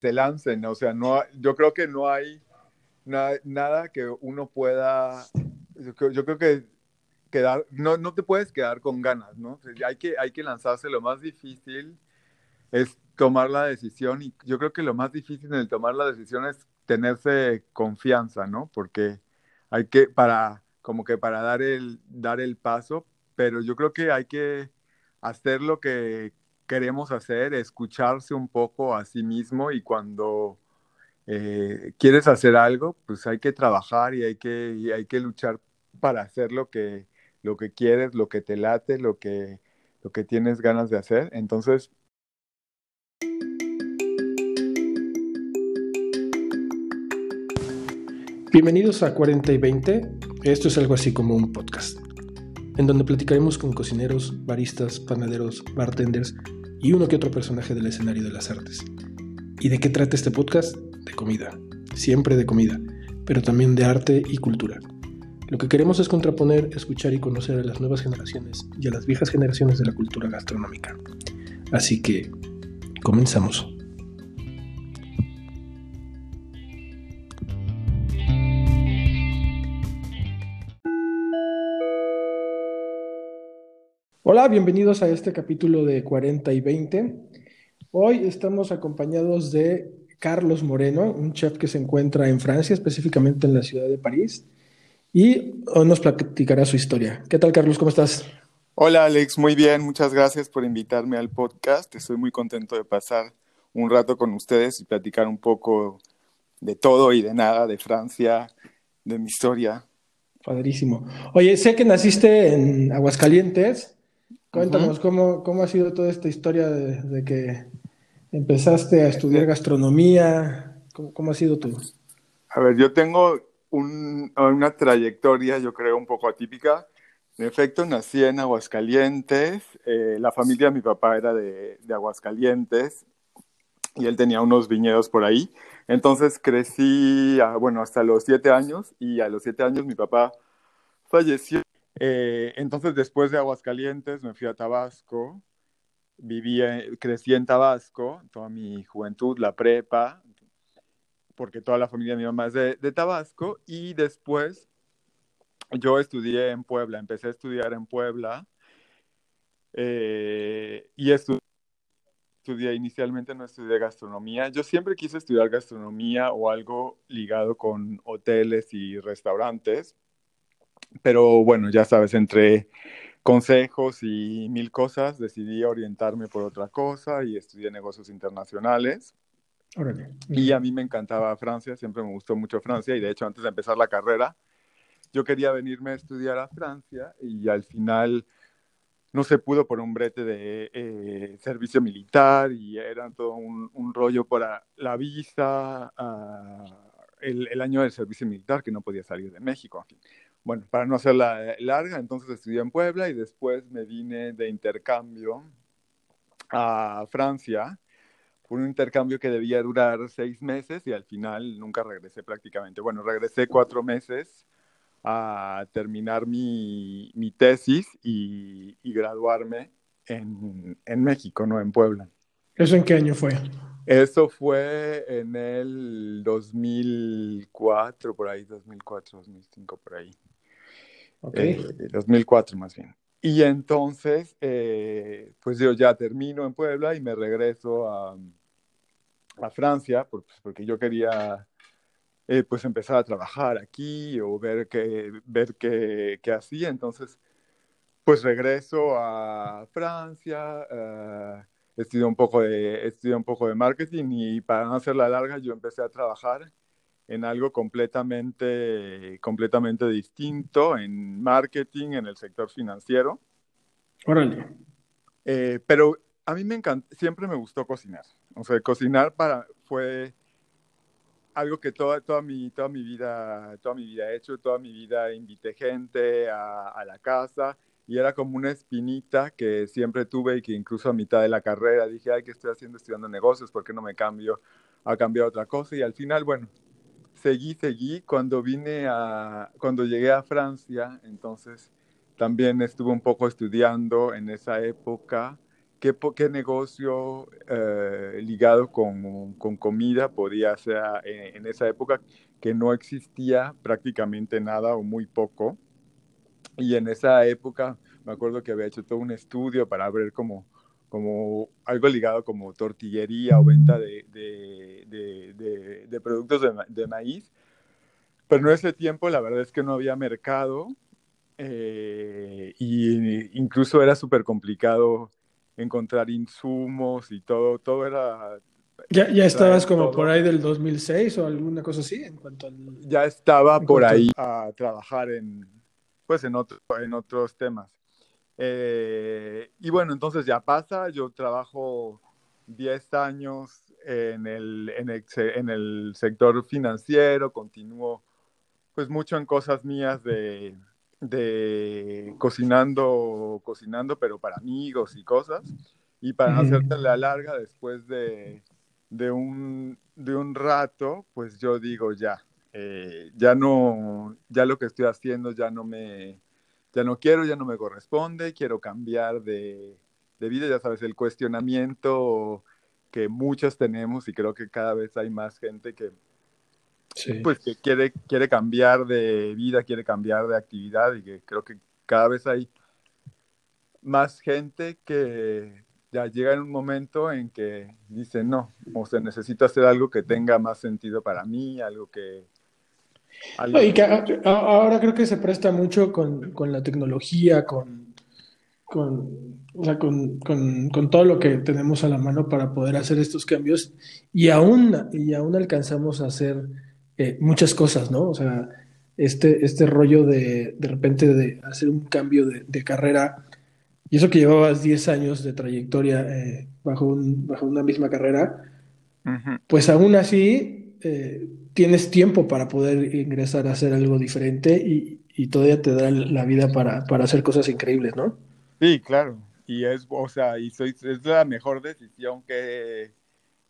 se lancen, o sea, no, yo creo que no hay nada que uno pueda, yo creo que quedar, no, no te puedes quedar con ganas, ¿no? hay, que, hay que lanzarse, lo más difícil es tomar la decisión y yo creo que lo más difícil en el tomar la decisión es tenerse confianza, ¿no? Porque hay que, para, como que para dar el, dar el paso, pero yo creo que hay que hacer lo que queremos hacer, escucharse un poco a sí mismo y cuando eh, quieres hacer algo, pues hay que trabajar y hay que, hay que luchar para hacer lo que, lo que quieres, lo que te late, lo que, lo que tienes ganas de hacer. Entonces, Bienvenidos a 40 y 20. Esto es algo así como un podcast, en donde platicaremos con cocineros, baristas, panaderos, bartenders y uno que otro personaje del escenario de las artes. ¿Y de qué trata este podcast? De comida, siempre de comida, pero también de arte y cultura. Lo que queremos es contraponer, escuchar y conocer a las nuevas generaciones y a las viejas generaciones de la cultura gastronómica. Así que, comenzamos. Hola, bienvenidos a este capítulo de 40 y 20. Hoy estamos acompañados de Carlos Moreno, un chef que se encuentra en Francia, específicamente en la ciudad de París, y hoy nos platicará su historia. ¿Qué tal, Carlos? ¿Cómo estás? Hola, Alex. Muy bien. Muchas gracias por invitarme al podcast. Estoy muy contento de pasar un rato con ustedes y platicar un poco de todo y de nada, de Francia, de mi historia. Padrísimo. Oye, sé que naciste en Aguascalientes. Cuéntanos, ¿cómo, ¿cómo, ha sido toda esta historia de, que empezaste a estudiar gastronomía? ¿Cómo, ha sido tú? A ver, yo tengo una trayectoria, yo creo, un poco atípica. En efecto, nací en Aguascalientes. Eh, la familia de mi papá era de, de, Aguascalientes y él tenía unos viñedos por ahí. Entonces crecí, bueno, hasta los siete años y a los siete años mi papá falleció eh, entonces, después de Aguascalientes, me fui a Tabasco, viví, crecí en Tabasco, toda mi juventud, la prepa, porque toda la familia de mi mamá es de, Tabasco, y después yo estudié en Puebla, empecé a estudiar en Puebla, eh, y estudié, inicialmente no estudié gastronomía, yo siempre quise estudiar gastronomía o algo ligado con hoteles y restaurantes, pero bueno, ya sabes, entre consejos y mil cosas, decidí orientarme por otra cosa y estudié negocios internacionales. Y a mí me encantaba Francia, siempre me gustó mucho Francia y de hecho antes de empezar la carrera yo quería venirme a estudiar a Francia y al final no se pudo por un brete de eh, servicio militar y era todo un, rollo para la visa, uh, el, el, año del servicio militar que no podía salir de México bueno, para no hacerla larga, entonces estudié en Puebla y después me vine de intercambio a Francia, un intercambio que debía durar seis meses y al final nunca regresé prácticamente. Bueno, regresé cuatro meses a terminar mi, mi tesis y, y graduarme en, en, México, no en Puebla. ¿Eso en qué año fue? Eso fue en el 2004, por ahí, 2004, 2005, por ahí. 2004 eh, más bien. Y entonces, eh, pues yo ya termino en Puebla y me regreso a, a Francia pues, porque yo quería eh, pues empezar a trabajar aquí o ver qué, ver qué, qué hacía. Entonces, pues regreso a Francia, uh, estudié, un poco de, estudié un poco de marketing y para no hacerla larga yo empecé a trabajar en algo completamente, completamente distinto, en marketing, en el sector financiero. Órale. Eh, pero a mí me encanta, siempre me gustó cocinar. O sea, cocinar para, fue algo que toda, toda, mi, toda, mi vida, toda mi vida he hecho, toda mi vida invité gente a, a la casa y era como una espinita que siempre tuve y que incluso a mitad de la carrera dije, ay, ¿qué estoy haciendo estudiando negocios? ¿Por qué no me cambio a cambiar otra cosa? Y al final, bueno, seguí, seguí. Cuando vine a, cuando llegué a Francia, entonces también estuve un poco estudiando en esa época qué, negocio eh, ligado con, con, comida podía hacer en, en, esa época que no existía prácticamente nada o muy poco. Y en esa época me acuerdo que había hecho todo un estudio para ver como, como algo ligado como tortillería o venta de, de, de, de productos de, maíz. Pero en ese tiempo la verdad es que no había mercado eh, y incluso era súper complicado encontrar insumos y todo, todo era... ¿Ya, ya estabas como por ahí del 2006 o alguna cosa así en cuanto Ya estaba por ahí a trabajar en, pues en, otro, en otros temas. Eh, y bueno, entonces ya pasa, yo trabajo 10 años en el, en el, en el sector financiero, continúo pues mucho en cosas mías de, de cocinando, cocinando, pero para amigos y cosas. Y para hacerte la larga, después de, de, un, de un rato, pues yo digo ya, eh, ya no, ya lo que estoy haciendo ya no me, ya no quiero, ya no me corresponde, quiero cambiar de, de vida, ya sabes, el cuestionamiento que muchos tenemos y creo que cada vez hay más gente que pues que quiere, quiere cambiar de vida, quiere cambiar de actividad y que creo que cada vez hay más gente que ya llega en un momento en que dice, no, o sea, necesito hacer algo que tenga más sentido para mí, algo que... Y que ahora creo que se presta mucho con, con la tecnología, con, con, o sea, con, con, con, todo lo que tenemos a la mano para poder hacer estos cambios. Y aún, y aún alcanzamos a hacer eh, muchas cosas, ¿no? O sea, este, este rollo de de repente de hacer un cambio de, carrera, y eso que llevabas 10 años de trayectoria eh, bajo, un, bajo una misma carrera, pues aún así eh, tienes tiempo para poder ingresar a hacer algo diferente y, todavía te da la vida para, para, hacer cosas increíbles, ¿no? Sí, claro. Y es, o sea, y soy, es la mejor decisión que,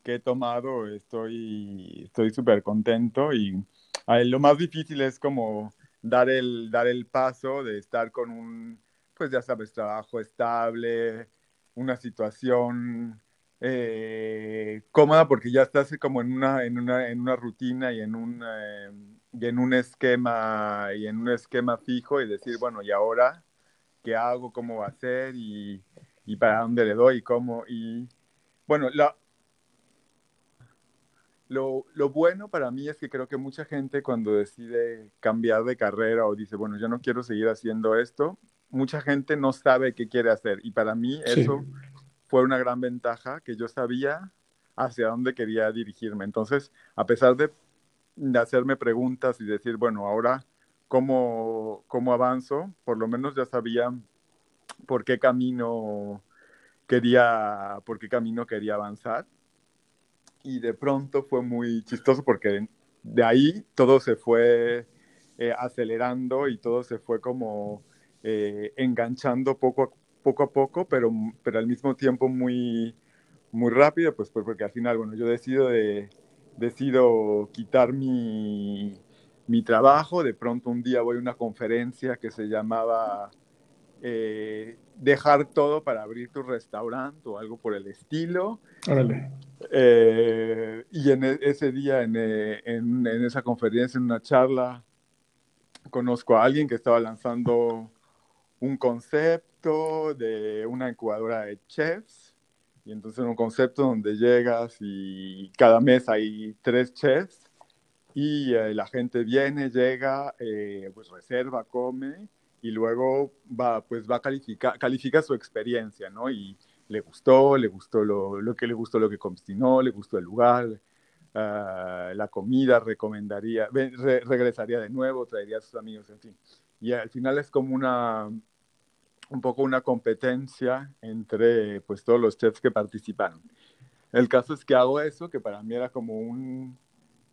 que he tomado, estoy estoy súper contento y lo más difícil es como dar el, dar el paso de estar con un, pues ya sabes, trabajo estable, una situación eh, cómoda porque ya estás como en una, en una, en una rutina y en un, eh, y en un esquema y en un esquema fijo y decir, bueno, ¿y ahora qué hago? ¿Cómo va a ser? Y, y para dónde le doy, cómo, y bueno, la, lo, lo, bueno para mí es que creo que mucha gente cuando decide cambiar de carrera o dice, bueno, yo no quiero seguir haciendo esto, mucha gente no sabe qué quiere hacer. Y para mí eso fue una gran ventaja, que yo sabía hacia dónde quería dirigirme. Entonces, a pesar de, hacerme preguntas y decir, bueno, ahora, ¿cómo, ¿cómo avanzo? Por lo menos ya sabía por qué camino quería, por qué camino quería avanzar y de pronto fue muy chistoso porque de ahí todo se fue eh, acelerando y todo se fue como eh, enganchando poco a, poco a poco, pero, pero al mismo tiempo muy, muy rápido, pues, pues porque al final, bueno, yo decido, de, decido quitar mi, mi trabajo, de pronto un día voy a una conferencia que se llamaba eh, dejar todo para abrir tu restaurante o algo por el estilo. Eh, y en e, ese día, eh, en, en, esa conferencia, en una charla, conozco a alguien que estaba lanzando un concepto de una incubadora de chefs. Y entonces un concepto donde llegas y cada mes hay tres chefs y la gente viene, llega, pues reserva, come y luego va, pues va a calificar, califica su experiencia, ¿no? Y le gustó, le gustó lo, lo que le gustó lo que cocinó, le gustó el lugar, uh, la comida, recomendaría, re, regresaría de nuevo, traería a sus amigos, en fin. Y al final es como una, un poco una competencia entre pues todos los chefs que participaron. El caso es que hago eso, que para mí era como un,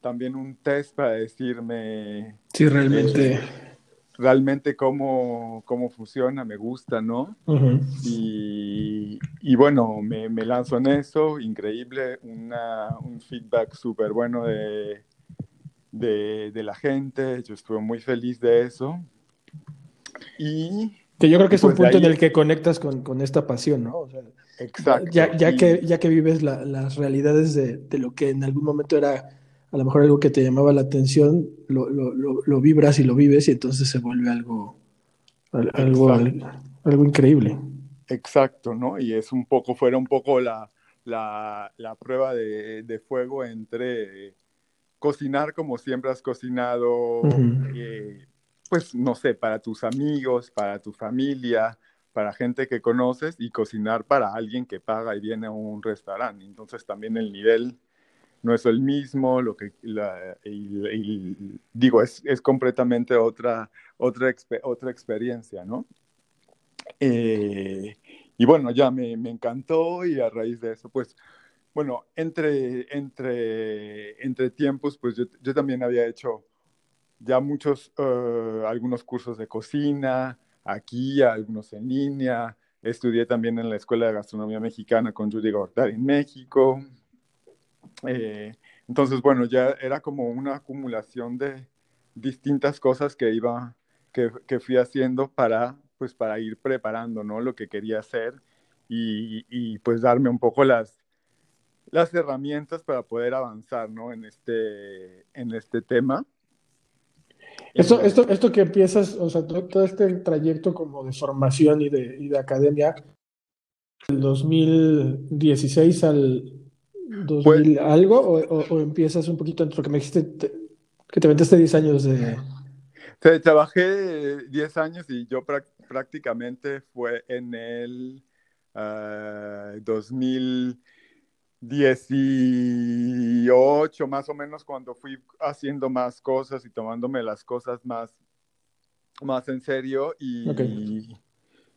también un test para decirme... Sí, realmente... Eh, realmente cómo, cómo funciona, me gusta, ¿no? y, y, bueno, me, me, lanzo en eso, increíble, una, un feedback súper bueno de, de, de, la gente, yo estuve muy feliz de eso. Y... Que yo creo que es un pues punto en el que conectas con, con esta pasión, ¿no? O sea, Exacto. Ya, ya que, ya que vives las realidades de, de, lo que en algún momento era a lo mejor algo que te llamaba la atención, lo, lo, lo, vibras y lo vives y entonces se vuelve algo, algo, algo, increíble. Exacto, ¿no? Y es un poco, fuera un poco la, la, la prueba de, de, fuego entre cocinar como siempre has cocinado, eh, pues no sé, para tus amigos, para tu familia, para gente que conoces y cocinar para alguien que paga y viene a un restaurante. Entonces también el nivel no es el mismo, lo que y, digo, es, es, completamente otra, otra, otra experiencia, ¿no? Eh, y bueno, ya me, me, encantó y a raíz de eso, pues, bueno, entre, entre, entre tiempos, pues yo, yo también había hecho ya muchos, uh, algunos cursos de cocina, aquí, algunos en línea, estudié también en la Escuela de Gastronomía Mexicana con Judy Gortari en México, eh, entonces, bueno, ya era como una acumulación de distintas cosas que iba, que, que, fui haciendo para, pues, para ir preparando, ¿no? Lo que quería hacer y, y, pues darme un poco las, las herramientas para poder avanzar, ¿no? En este, en este tema. Esto, esto, esto que empiezas, o sea, todo, este trayecto como de formación y de, y de academia, del 2016 al, ¿2000 pues algo o, empiezas un poquito entre lo que me dijiste que te metiste 10 años de... trabajé 10 años y yo prácticamente fue en el 2018 más o menos cuando fui haciendo más cosas y tomándome las cosas más, más en serio y,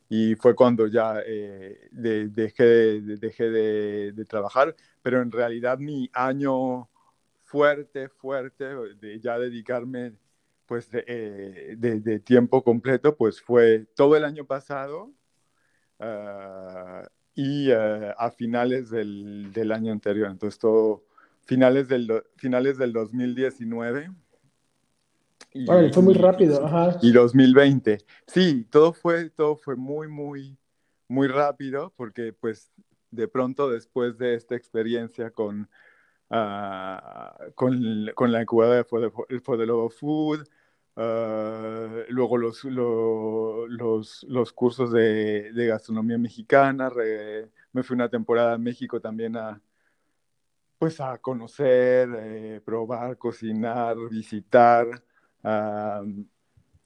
y fue cuando ya eh, dejé, de, dejé de, trabajar, pero en realidad mi año fuerte, fuerte, de ya dedicarme pues de, eh, tiempo completo, pues fue todo el año pasado ah, y ah, a finales del, del, año anterior, entonces todo finales del, finales del 2019 y, fue muy rápido, ajá. Y 2020. Sí, todo fue, todo fue muy, muy, muy rápido porque pues de pronto después de esta experiencia con, uh, con, con, la incubadora de Fodelobo Food, uh, luego los, los, los, cursos de, de gastronomía mexicana, me fui una temporada a México también a, pues a conocer, eh, probar, cocinar, visitar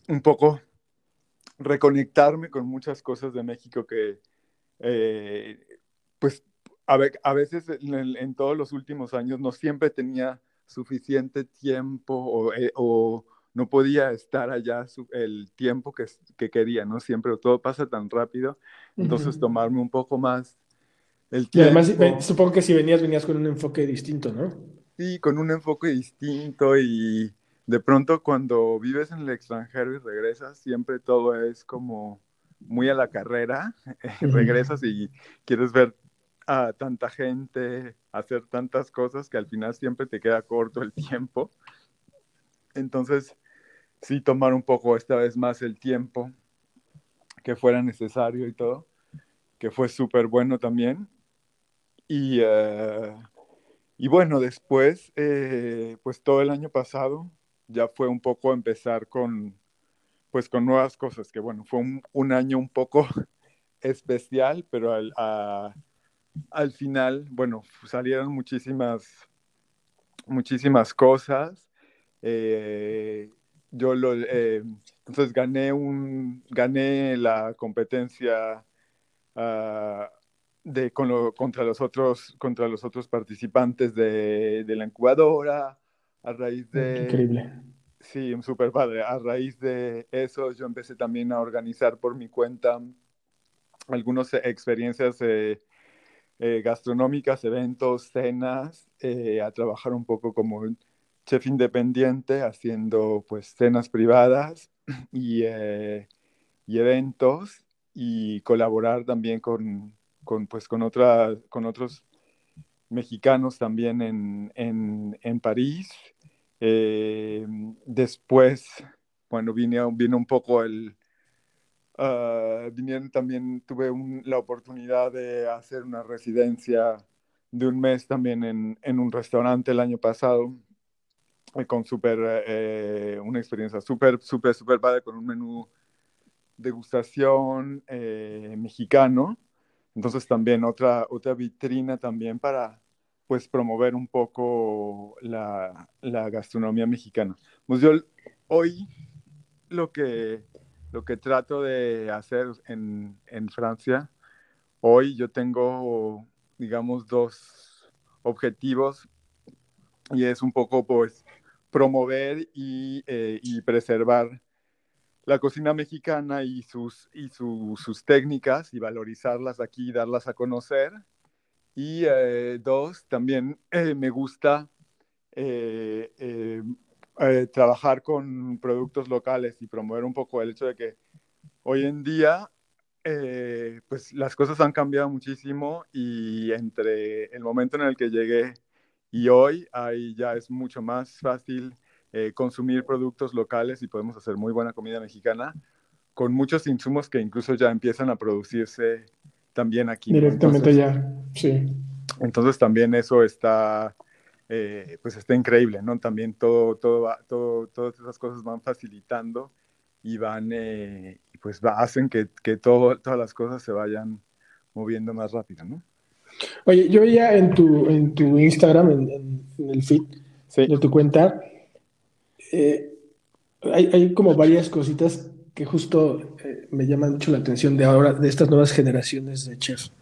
un poco reconectarme con muchas cosas de México que, eh, pues, a, veces en, todos los últimos años no siempre tenía suficiente tiempo eh, o, no podía estar allá el tiempo que, que, quería, ¿no? Siempre todo pasa tan rápido, entonces tomarme un poco más el tiempo. Y además, supongo que si venías, venías con un enfoque distinto, ¿no? Sí, con un enfoque distinto y de pronto cuando vives en el extranjero y regresas, siempre todo es como muy a la carrera, regresas y quieres ver a tanta gente, hacer tantas cosas que al final siempre te queda corto el tiempo. Entonces, sí tomar un poco esta vez más el tiempo que fuera necesario y todo, que fue súper bueno también. Y, eh, y bueno, después, eh, pues todo el año pasado ya fue un poco empezar con, pues con nuevas cosas, que bueno, fue un, año un poco especial, pero al, al final, bueno, salieron muchísimas, muchísimas cosas. Eh, yo lo, eh, entonces gané un, gané la competencia ah, de, contra, los otros, contra los otros participantes de, de la incubadora a raíz de... Increíble. Sí, súper padre. A raíz de eso yo empecé también a organizar por mi cuenta algunas experiencias eh, eh, gastronómicas, eventos, cenas, eh, a trabajar un poco como chef independiente, haciendo pues cenas privadas y, y eventos y colaborar también con, con, pues, con, otra, con otros mexicanos también en, en, en París. Eh, después, bueno, vino, vino un poco el, Uh, también, tuve la oportunidad de hacer una residencia de un mes también en, en un restaurante el año pasado, eh, con super, eh, una experiencia súper, súper, súper padre, con un menú degustación eh, mexicano. Entonces también otra, otra vitrina también para pues promover un poco la, la gastronomía mexicana. Pues yo hoy lo que lo que trato de hacer en, en Francia, hoy yo tengo, digamos, dos objetivos y es un poco, pues, promover y, eh, y preservar la cocina mexicana y, sus, técnicas y valorizarlas aquí y darlas a conocer. Y eh, dos, también eh, me gusta trabajar con productos locales y promover un poco el hecho de que hoy en día pues las cosas han cambiado muchísimo y entre el momento en el que llegué y hoy ahí ya es mucho más fácil eh, consumir productos locales y podemos hacer muy buena comida mexicana con muchos insumos que incluso ya empiezan a producirse también aquí. Directamente ya, sí. Entonces también eso está eh, pues está increíble, ¿no? También todo, todo, todo, todas esas cosas van facilitando y van, eh, pues hacen que, que todo, todas las cosas se vayan moviendo más rápido, ¿no? Oye, yo veía en tu, en tu Instagram, en, el feed de tu cuenta, eh, hay, hay, como varias cositas que justo me llaman mucho la atención de ahora, de estas nuevas generaciones de chefs.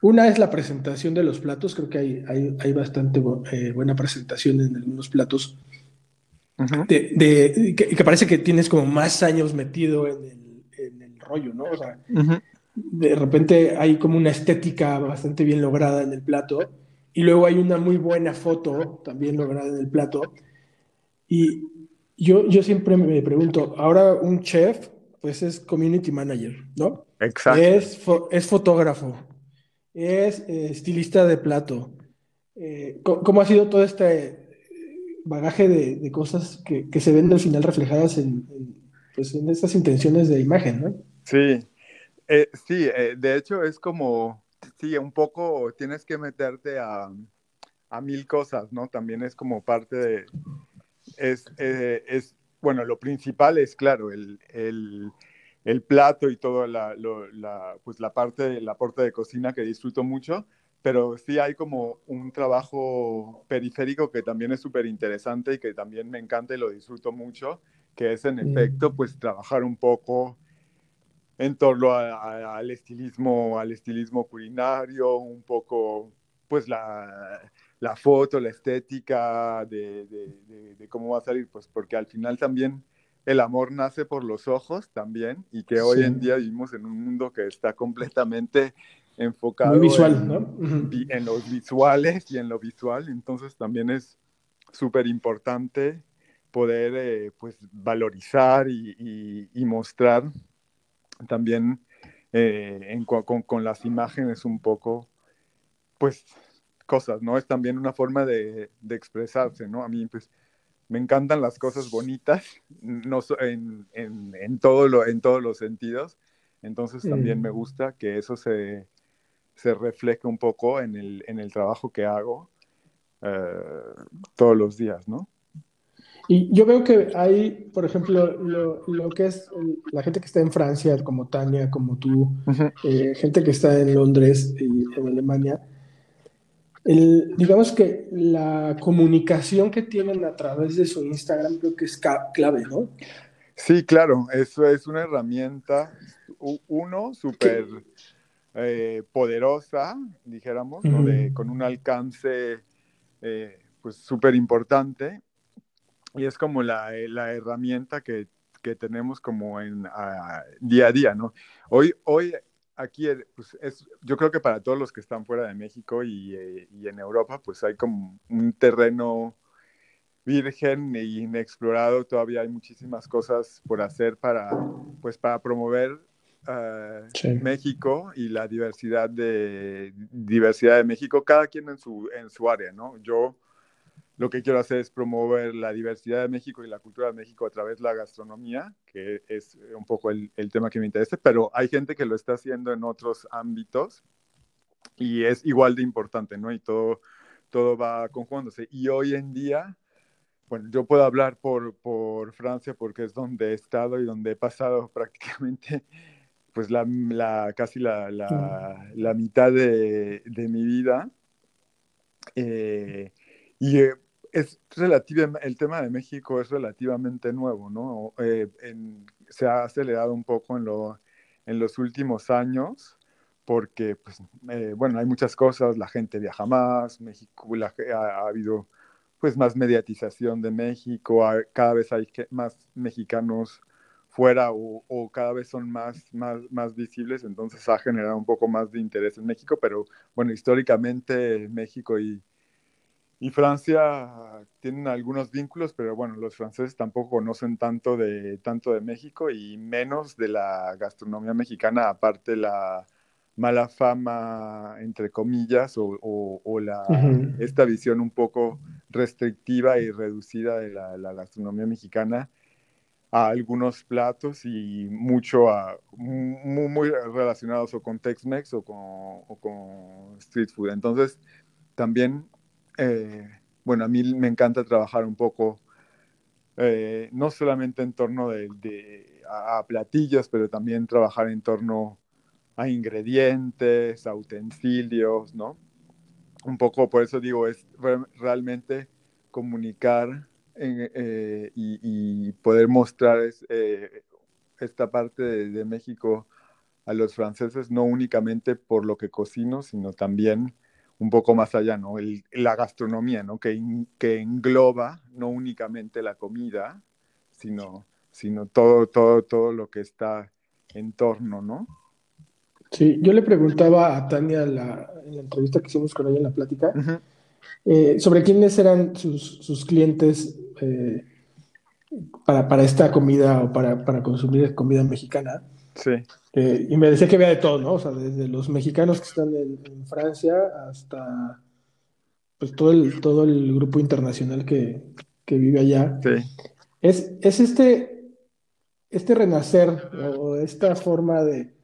Una es la presentación de los platos, creo que hay, hay, hay bastante eh, buena presentación en algunos platos, de, que, parece que tienes como más años metido en el, en el rollo, ¿no? O sea, de repente hay como una estética bastante bien lograda en el plato y luego hay una muy buena foto también lograda en el plato. Y yo, yo siempre me pregunto, ahora un chef, pues es community manager, ¿no? Exacto. Es, es fotógrafo, es eh, estilista de plato. Eh, ¿cómo, ha sido todo este bagaje de, cosas que, se ven al final reflejadas en, pues, en, estas intenciones de imagen, ¿no? Sí, eh, sí, de hecho es como, sí, un poco tienes que meterte a, a mil cosas, ¿no? También es como parte de, es, es bueno, lo principal es, claro, el, el el plato y toda la, la, pues la parte, la parte de cocina que disfruto mucho, pero sí hay como un trabajo periférico que también es súper interesante y que también me encanta y lo disfruto mucho, que es en efecto pues trabajar un poco en torno al estilismo, al estilismo culinario, un poco pues la, la foto, la estética de, de, de, cómo va a salir, pues porque al final también el amor nace por los ojos también y que hoy en día vivimos en un mundo que está completamente enfocado visual, en, ¿no? en, los visuales y en lo visual, entonces también es súper importante poder eh, pues valorizar y, mostrar también eh, con, con, las imágenes un poco pues cosas, ¿no? Es también una forma de, de expresarse, ¿no? A mí pues me encantan las cosas bonitas, no, en, en, en, todo lo, en todos los sentidos. Entonces también me gusta que eso se, se refleje un poco en el, en el trabajo que hago eh, todos los días, ¿no? Y yo veo que hay, por ejemplo, lo, lo que es la gente que está en Francia, como Tania, como tú, eh, gente que está en Londres y en Alemania, digamos que la comunicación que tienen a través de su Instagram creo que es clave, ¿no? Sí, claro, eso es una herramienta, uno, súper eh, poderosa, dijéramos, con un alcance eh, pues súper importante y es como la, la herramienta que, que, tenemos como en día a día, ¿no? Hoy, hoy aquí pues es, yo creo que para todos los que están fuera de México y, eh, y, en Europa, pues hay como un terreno virgen e inexplorado. Todavía hay muchísimas cosas por hacer para, pues, para promover uh, México y la diversidad de, diversidad de México, cada quien en su, en su área, ¿no? Yo lo que quiero hacer es promover la diversidad de México y la cultura de México a través de la gastronomía, que es un poco el, el tema que me interesa, pero hay gente que lo está haciendo en otros ámbitos y es igual de importante, ¿no? Y todo, todo va conjugándose. Y hoy en día, bueno, yo puedo hablar por, por Francia porque es donde he estado y donde he pasado prácticamente pues la, la casi la, la, la mitad de, de, mi vida. Eh, y eh, es relativa, el tema de México es relativamente nuevo, ¿no? Eh, se ha acelerado un poco en, lo, en los últimos años porque, pues, eh, bueno, hay muchas cosas, la gente viaja más, México, ha, habido pues más mediatización de México, cada vez hay más mexicanos fuera o, o, cada vez son más, más, más visibles, entonces ha generado un poco más de interés en México, pero bueno, históricamente México y, y Francia tienen algunos vínculos, pero bueno, los franceses tampoco conocen tanto de, tanto de México y menos de la gastronomía mexicana, aparte la mala fama, entre comillas, o, o, o la, uh -huh. esta visión un poco restrictiva y reducida de la, la, gastronomía mexicana a algunos platos y mucho a, muy, muy relacionados o con Tex-Mex o con, o con street food. Entonces, también eh, bueno, a mí me encanta trabajar un poco, eh, no solamente en torno de, a, a, platillos, pero también trabajar en torno a ingredientes, a utensilios, ¿no? Un poco, por eso digo, es re realmente comunicar en, eh, y, poder mostrar es, eh, esta parte de México a los franceses, no únicamente por lo que cocino, sino también un poco más allá, ¿no? El, la gastronomía, ¿no? Que, que, engloba no únicamente la comida, sino, sino todo, todo, todo lo que está en torno, ¿no? Sí, yo le preguntaba a Tania la, en la entrevista que hicimos con ella en la plática uh -huh. eh, sobre quiénes eran sus, sus clientes eh, para, para, esta comida o para, para consumir comida mexicana. Sí. Eh, y me decía que había de todo, ¿no? O sea, desde los mexicanos que están en, en Francia hasta pues todo el, todo el grupo internacional que, que vive allá. Sí. Es, es este, este renacer o esta forma de,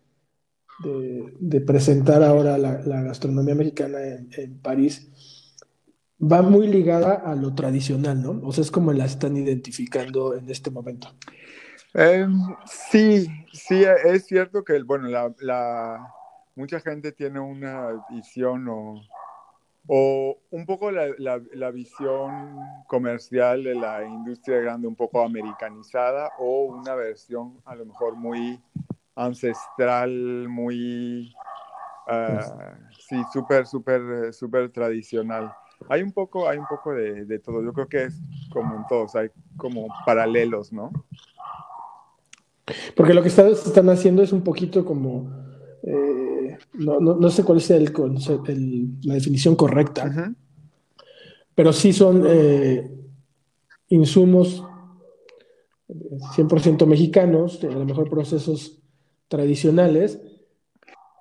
de, de presentar ahora la, la gastronomía mexicana en, en, París va muy ligada a lo tradicional, ¿no? O sea, es como la están identificando en este momento. Eh, sí, sí, es cierto que, bueno, la, la, mucha gente tiene una visión o, o un poco la, la, la, visión comercial de la industria grande un poco americanizada o una versión a lo mejor muy ancestral, muy, uh, sí, súper, súper, súper tradicional. Hay un poco, hay un poco de, de todo. Yo creo que es como en todos, hay como paralelos, ¿no? Porque lo que están haciendo es un poquito como, eh, no, no, no, sé cuál es el, la definición correcta, uh -huh. pero sí son eh, insumos 100% mexicanos, a lo mejor procesos tradicionales,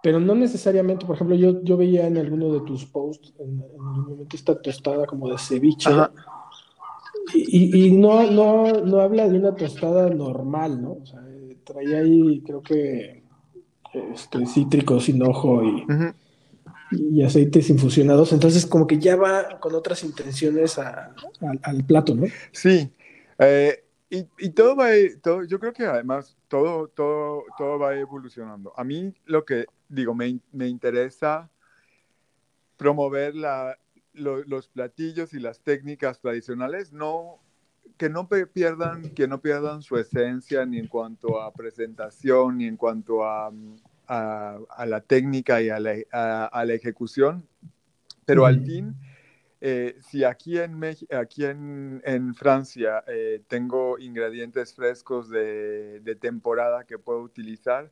pero no necesariamente, por ejemplo, yo, yo veía en alguno de tus posts, en, en momento esta tostada como de ceviche, y, y, no, no, no habla de una tostada normal, ¿no? O sea, traía ahí, creo que, este, cítricos, hinojo y, uh -huh. y aceites infusionados. Entonces, como que ya va con otras intenciones a, a, al plato, ¿no? Sí. Eh, y, y, todo va, todo, yo creo que además todo, todo, todo va evolucionando. A mí lo que digo, me, me interesa promover la, lo, los platillos y las técnicas tradicionales, no que no pierdan, que no pierdan su esencia ni en cuanto a presentación, ni en cuanto a, a, a la técnica y a la, a, la ejecución, pero al fin, eh, si aquí en, aquí en, en Francia eh, tengo ingredientes frescos de, de, temporada que puedo utilizar,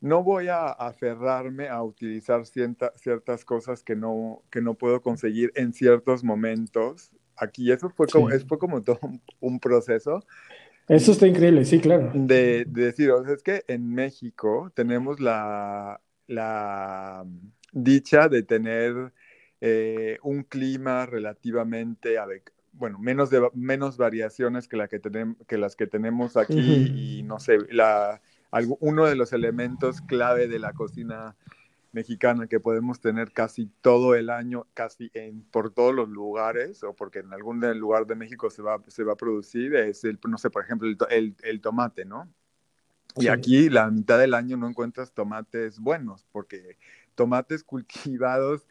no voy a aferrarme a utilizar cierta, ciertas cosas que no, que no puedo conseguir en ciertos momentos aquí. Eso fue como, sí. fue como todo un, un, proceso. Eso está increíble, sí, claro. De, de decir, o sea, es que en México tenemos la, la dicha de tener eh, un clima relativamente, bueno, menos, de, menos variaciones que, la que, que las que tenemos aquí y no sé, la, uno de los elementos clave de la cocina mexicana que podemos tener casi todo el año, casi en, por todos los lugares, o porque en algún lugar de México se va, se va a producir, es el, no sé, por ejemplo, el, el, tomate, ¿no? Y aquí la mitad del año no encuentras tomates buenos, porque tomates cultivados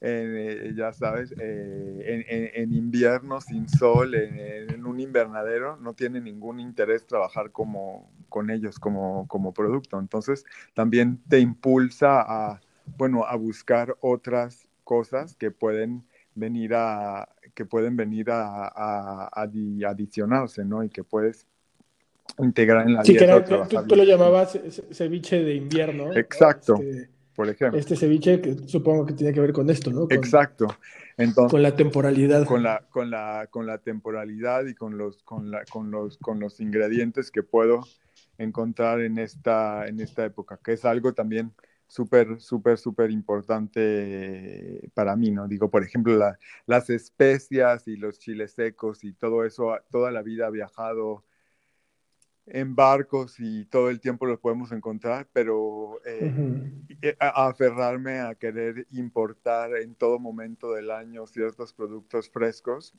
eh, ya sabes, eh, en, invierno sin sol, en, un invernadero, no tiene ningún interés trabajar como, con ellos como, como producto. Entonces, también te impulsa a, bueno, a buscar otras cosas que pueden venir a, que pueden venir a, a, adicionarse, ¿no? Y que puedes integrar en la sí, dieta. Sí, tú, lo llamabas ceviche de invierno. Exacto. Este, por ejemplo. Este ceviche que supongo que tiene que ver con esto, ¿no? Exacto. Entonces, con la temporalidad. Con la, con la, con la temporalidad y con los, con, la, con, los, con los ingredientes que puedo encontrar en esta, en esta época, que es algo también súper, súper, súper importante para mí, ¿no? Digo, por ejemplo, las especias y los chiles secos y todo eso, toda la vida ha viajado en barcos y todo el tiempo los podemos encontrar, pero eh, eh, aferrarme a querer importar en todo momento del año ciertos productos frescos,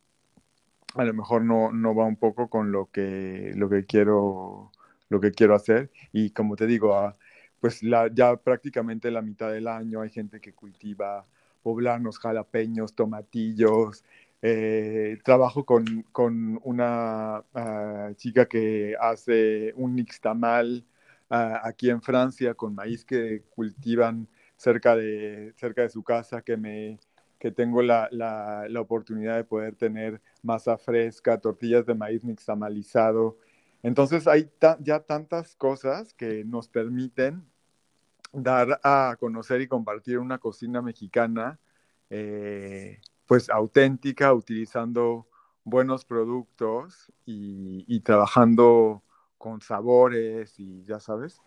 a lo mejor no, no va un poco con lo que, lo que quiero lo que quiero hacer y como te digo, ah, pues ya prácticamente la mitad del año hay gente que cultiva poblanos, jalapeños, tomatillos, eh, trabajo con, con una ah, chica que hace un nixtamal uh, aquí en Francia con maíz que cultivan cerca de, cerca de su casa, que, me, que tengo la, la, la oportunidad de poder tener masa fresca, tortillas de maíz nixtamalizado. Entonces hay ya tantas cosas que nos permiten dar a conocer y compartir una cocina mexicana eh, pues auténtica, utilizando buenos productos y, trabajando con sabores y ya sabes.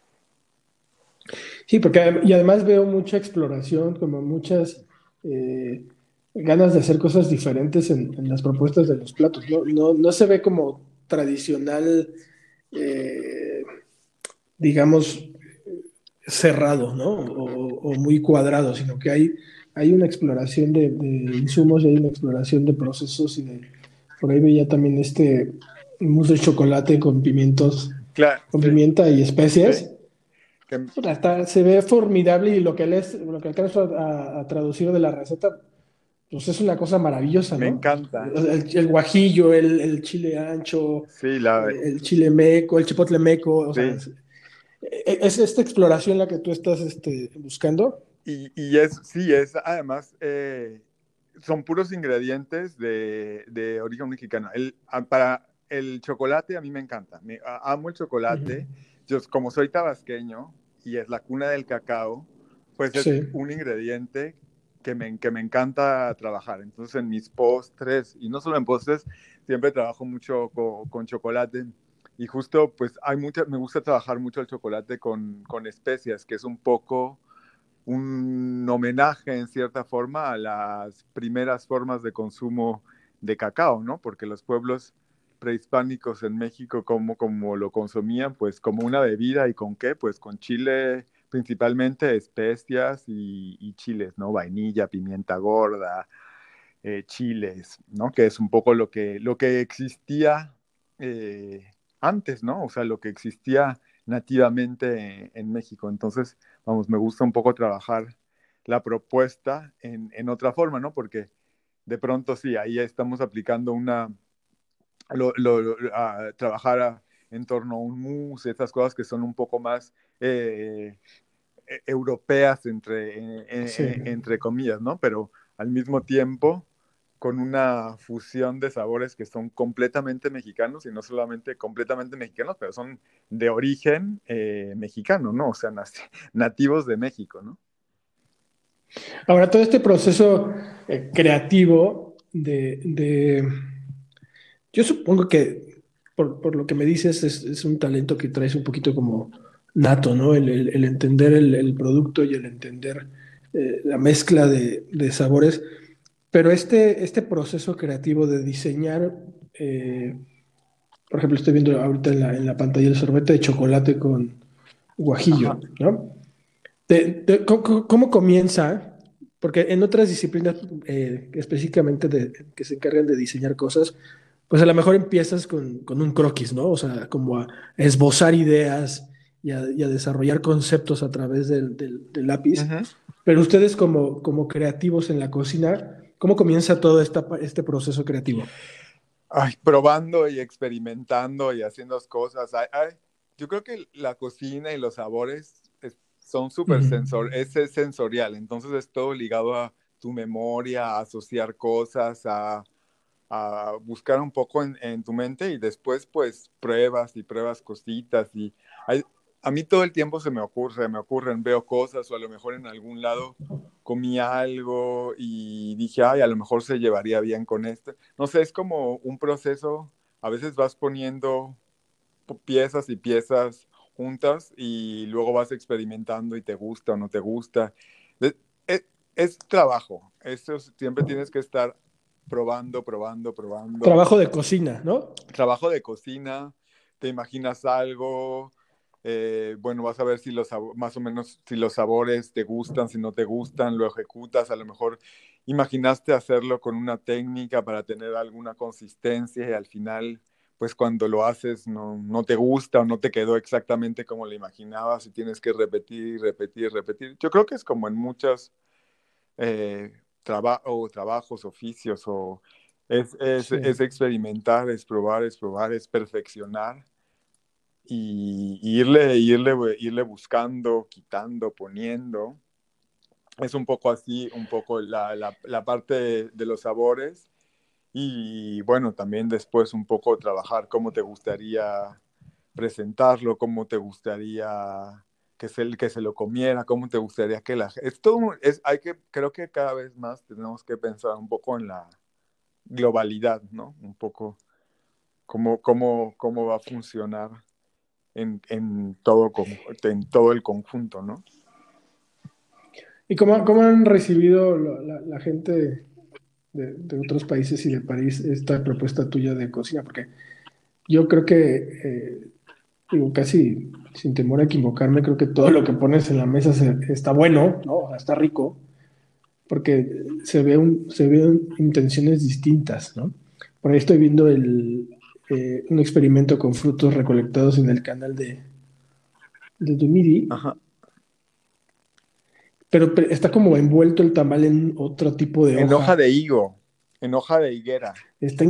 Sí, porque y además veo mucha exploración, como muchas eh, ganas de hacer cosas diferentes en, las propuestas de los platos. No, se ve como tradicional, eh, digamos, cerrado, ¿no? o, muy cuadrado, sino que hay hay una exploración de, insumos y hay una exploración de procesos y de por ahí veía también este mousse de chocolate con pimientos, con pimienta y especias. se ve formidable y lo que les, lo que alcanzo a, traducir de la receta, pues es una cosa maravillosa, ¿no? Me encanta. El, guajillo, el, chile ancho, el chile meco, el chipotle meco, o sea, es, esta exploración la que tú estás este, buscando. Y, es, sí, es además, eh, son puros ingredientes de, de origen mexicano. El, para el chocolate a mí me encanta, me, amo el chocolate. Yo, como soy tabasqueño y es la cuna del cacao, pues es un ingrediente que me, que me encanta trabajar. Entonces en mis postres, y no solo en postres, siempre trabajo mucho con, con chocolate. Y justo, pues hay mucha, me gusta trabajar mucho el chocolate con, con especias, que es un poco un homenaje en cierta forma a las primeras formas de consumo de cacao, ¿no? Porque los pueblos prehispánicos en México, como, como lo consumían, pues como una bebida y con qué, pues con chile, principalmente especias y, chiles, ¿no? Vainilla, pimienta gorda, eh, chiles, ¿no? Que es un poco lo que, lo que existía eh, antes, ¿no? O sea, lo que existía nativamente en, México. Entonces, vamos, me gusta un poco trabajar la propuesta en, otra forma, ¿no? Porque de pronto sí, ahí estamos aplicando una, trabajar en torno a un mousse, estas cosas que son un poco más eh, e, europeas, entre, entre comillas, ¿no? Pero al mismo tiempo con una fusión de sabores que son completamente mexicanos y no solamente completamente mexicanos, pero son de origen eh, mexicano, ¿no? O sea, nativos de México, ¿no? Ahora, todo este proceso eh, creativo de, Yo supongo que, por, lo que me dices, es, un talento que traes un poquito como nato, ¿no? El, entender el, producto y el entender eh, la mezcla de, de sabores Pero este, este proceso creativo de diseñar, eh, por ejemplo, estoy viendo ahorita en la, pantalla el sorbete de chocolate con guajillo, ¿no? ¿cómo, comienza? Porque en otras disciplinas eh, específicamente de, que se encargan de diseñar cosas, pues a lo mejor empiezas con, con un croquis, ¿no? O sea, como a esbozar ideas y a, desarrollar conceptos a través del, del, lápiz. Pero ustedes como, como creativos en la cocina, ¿cómo comienza todo esta, este proceso creativo? Ay, probando y experimentando y haciendo cosas. yo creo que la cocina y los sabores son súper sensor, es, sensorial, entonces es todo ligado a tu memoria, a asociar cosas, a a buscar un poco en, tu mente y después pues pruebas y pruebas cositas y a mí todo el tiempo se me ocurre, me ocurren, veo cosas o a lo mejor en algún lado comí algo y dije, ay, a lo mejor se llevaría bien con este. No sé, es como un proceso, a veces vas poniendo piezas y piezas juntas y luego vas experimentando y te gusta o no te gusta. Es, es, es trabajo, eso siempre tienes que estar probando, probando, probando. Trabajo de cocina, ¿no? Trabajo de cocina, te imaginas algo, eh, bueno, vas a ver si los más o menos si los sabores te gustan, si no te gustan, lo ejecutas, a lo mejor imaginaste hacerlo con una técnica para tener alguna consistencia y al final, pues cuando lo haces no, no te gusta o no te quedó exactamente como lo imaginabas y tienes que repetir, repetir, repetir. Yo creo que es como en muchas eh, o trabajos, oficios, o es, es, experimentar, es probar, es probar, es perfeccionar y, irle, irle, irle buscando, quitando, poniendo. Es un poco así, un poco la, la, la parte de, los sabores y bueno, también después un poco trabajar cómo te gustaría presentarlo, cómo te gustaría que se, que se lo comiera, cómo te gustaría que la es hay que creo que cada vez más tenemos que pensar un poco en la globalidad, ¿no? Un poco cómo cómo cómo va a funcionar en, en todo en todo el conjunto, ¿no? ¿Y cómo, cómo han recibido la, gente de, de, otros países y de París esta propuesta tuya de cocina? Porque yo creo que eh, digo, casi sin temor a equivocarme, creo que todo lo que pones en la mesa está bueno, ¿no? está rico, porque se, ve un, se ven intenciones distintas, ¿no? Por ahí estoy viendo el, eh, un experimento con frutos recolectados en el canal de, de Dumidi. Ajá. Pero, está como envuelto el tamal en otro tipo de hoja. En hoja de higo, en hoja de higuera. Está,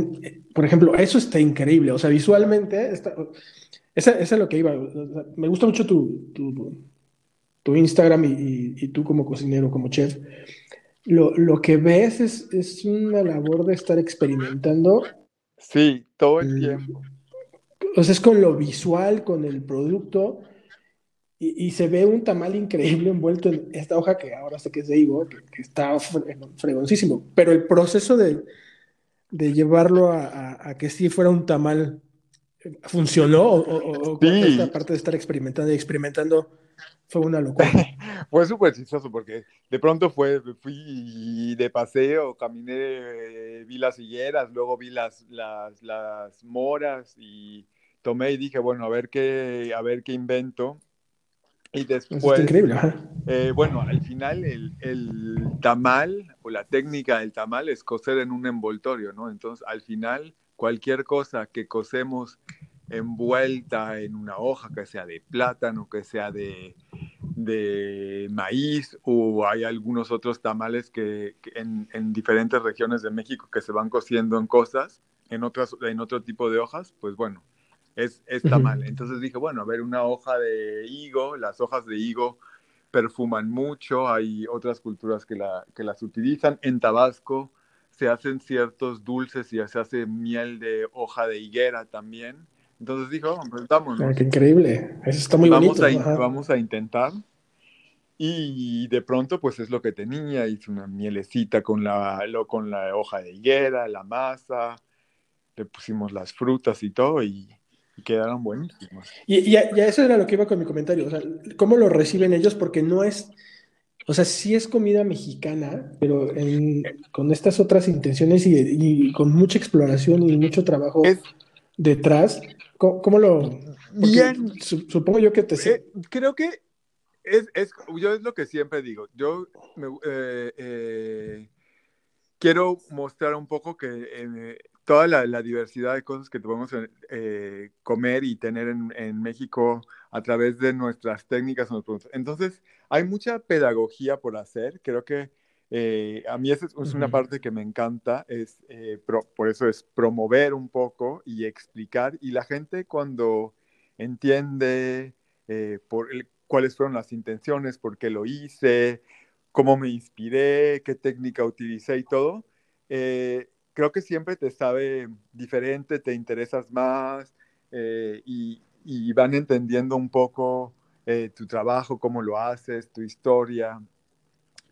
por ejemplo, eso está increíble. O sea, visualmente, está, esa, es lo que iba. Me gusta mucho tu, tu, Instagram y, tú como cocinero, como chef. Lo, que ves es, una labor de estar experimentando. Sí, todo el tiempo. O sea, es con lo visual, con el producto. Y, se ve un tamal increíble envuelto en esta hoja que ahora sé que es de higo, que, está fregoncísimo. Pero el proceso de, llevarlo a, a, que sí fuera un tamal ¿Funcionó o, esta parte de estar experimentando y experimentando fue una locura? fue súper chistoso porque de pronto fue, fui de paseo, caminé, vi las higueras, luego vi las, las, las moras y tomé y dije, bueno, a ver qué, a ver qué invento. Y después, increíble. Eh, bueno, al final el, el, tamal o la técnica del tamal es coser en un envoltorio, ¿no? Entonces, al final cualquier cosa que cosemos envuelta en una hoja, que sea de plátano, que sea de, de maíz, o hay algunos otros tamales que, en, en, diferentes regiones de México que se van cociendo en cosas, en, otras, en otro tipo de hojas, pues bueno, es, es tamal. Entonces dije, bueno, a ver, una hoja de higo, las hojas de higo perfuman mucho, hay otras culturas que, la, que las utilizan. En Tabasco se hacen ciertos dulces y se hace miel de hoja de higuera también. Entonces dijo, pues vamos. Ah, qué increíble, eso está muy vamos bonito. A, vamos a intentar. Y de pronto, pues es lo que tenía. Hice una mielecita con la, con la hoja de higuera, la masa, le pusimos las frutas y todo y, quedaron buenísimos. Y, y, a, eso era lo que iba con mi comentario. O sea, ¿cómo lo reciben ellos? Porque no es o sea, sí es comida mexicana, pero con estas otras intenciones y, con mucha exploración y mucho trabajo detrás. ¿Cómo, lo...? Bien. supongo yo que te... Eh, creo que es, es, yo es lo que siempre digo. Yo me, eh, eh, quiero mostrar un poco que toda la, diversidad de cosas que podemos comer y tener en, en, México a través de nuestras técnicas. Entonces, hay mucha pedagogía por hacer. Creo que eh, a mí esa es, una parte que me encanta, es, eh, por eso es promover un poco y explicar. Y la gente cuando entiende eh, por cuáles fueron las intenciones, por qué lo hice, cómo me inspiré, qué técnica utilicé y todo, creo que siempre te sabe diferente, te interesas más y, y van entendiendo un poco eh, tu trabajo, cómo lo haces, tu historia.